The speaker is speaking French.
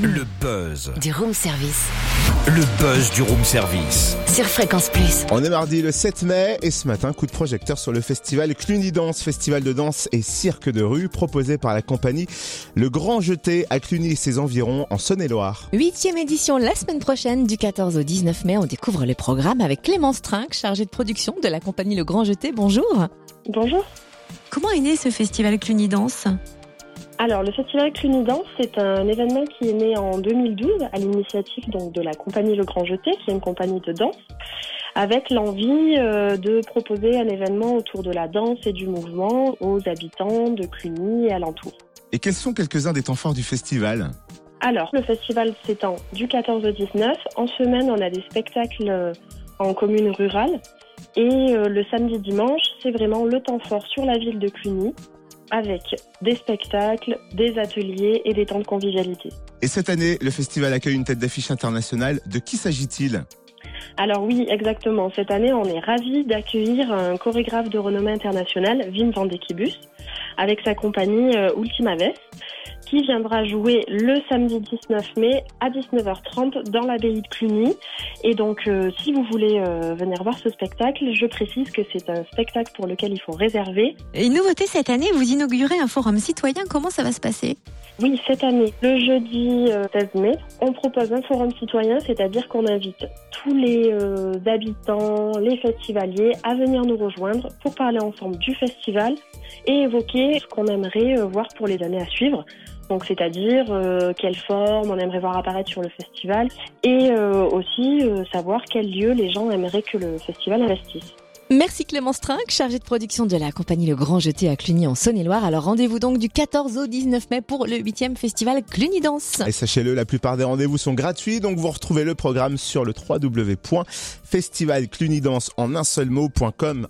le buzz. Du room service. Le buzz du room service. Sur Fréquence Plus. On est mardi le 7 mai et ce matin, coup de projecteur sur le festival Cluny Danse, festival de danse et cirque de rue proposé par la compagnie Le Grand Jeté à Cluny et ses environs en Saône-et-Loire. Huitième édition la semaine prochaine du 14 au 19 mai. On découvre les programmes avec Clémence Trinck, chargée de production de la compagnie Le Grand Jeté. Bonjour. Bonjour. Comment est né ce festival Cluny Danse? Alors, le festival Cluny Danse, c'est un événement qui est né en 2012 à l'initiative donc de la compagnie Le Grand Jeté, qui est une compagnie de danse, avec l'envie euh, de proposer un événement autour de la danse et du mouvement aux habitants de Cluny et alentours. Et quels sont quelques-uns des temps forts du festival? Alors, le festival s'étend du 14 au 19. En semaine, on a des spectacles euh, en commune rurale. Et euh, le samedi dimanche, c'est vraiment le temps fort sur la ville de Cluny, avec des spectacles, des ateliers et des temps de convivialité. Et cette année, le festival accueille une tête d'affiche internationale. De qui s'agit-il? Alors oui, exactement. Cette année, on est ravis d'accueillir un chorégraphe de renommée internationale, Wim van de Kibus, avec sa compagnie euh, Ultima Vest, qui viendra jouer le samedi 19 mai à 19h30 dans l'abbaye de Cluny. Et donc, euh, si vous voulez euh, venir voir ce spectacle, je précise que c'est un spectacle pour lequel il faut réserver. Une nouveauté cette année, vous inaugurez un forum citoyen. Comment ça va se passer? Oui, cette année, le jeudi euh, 16 mai, on propose un forum citoyen, c'est-à-dire qu'on invite tous les euh, habitants, les festivaliers à venir nous rejoindre pour parler ensemble du festival et évoquer ce qu'on aimerait euh, voir pour les années à suivre. Donc, c'est-à-dire euh, quelle forme on aimerait voir apparaître sur le festival et euh, aussi euh, savoir quel lieu les gens aimeraient que le festival investisse. Merci Clémence Trinck, chargée de production de la compagnie Le Grand Jeté à Cluny en Saône-et-Loire. Alors rendez-vous donc du 14 au 19 mai pour le 8e festival Cluny Danse. Et sachez-le, la plupart des rendez-vous sont gratuits, donc vous retrouvez le programme sur le www.festivalclunydance en un seul mot.com.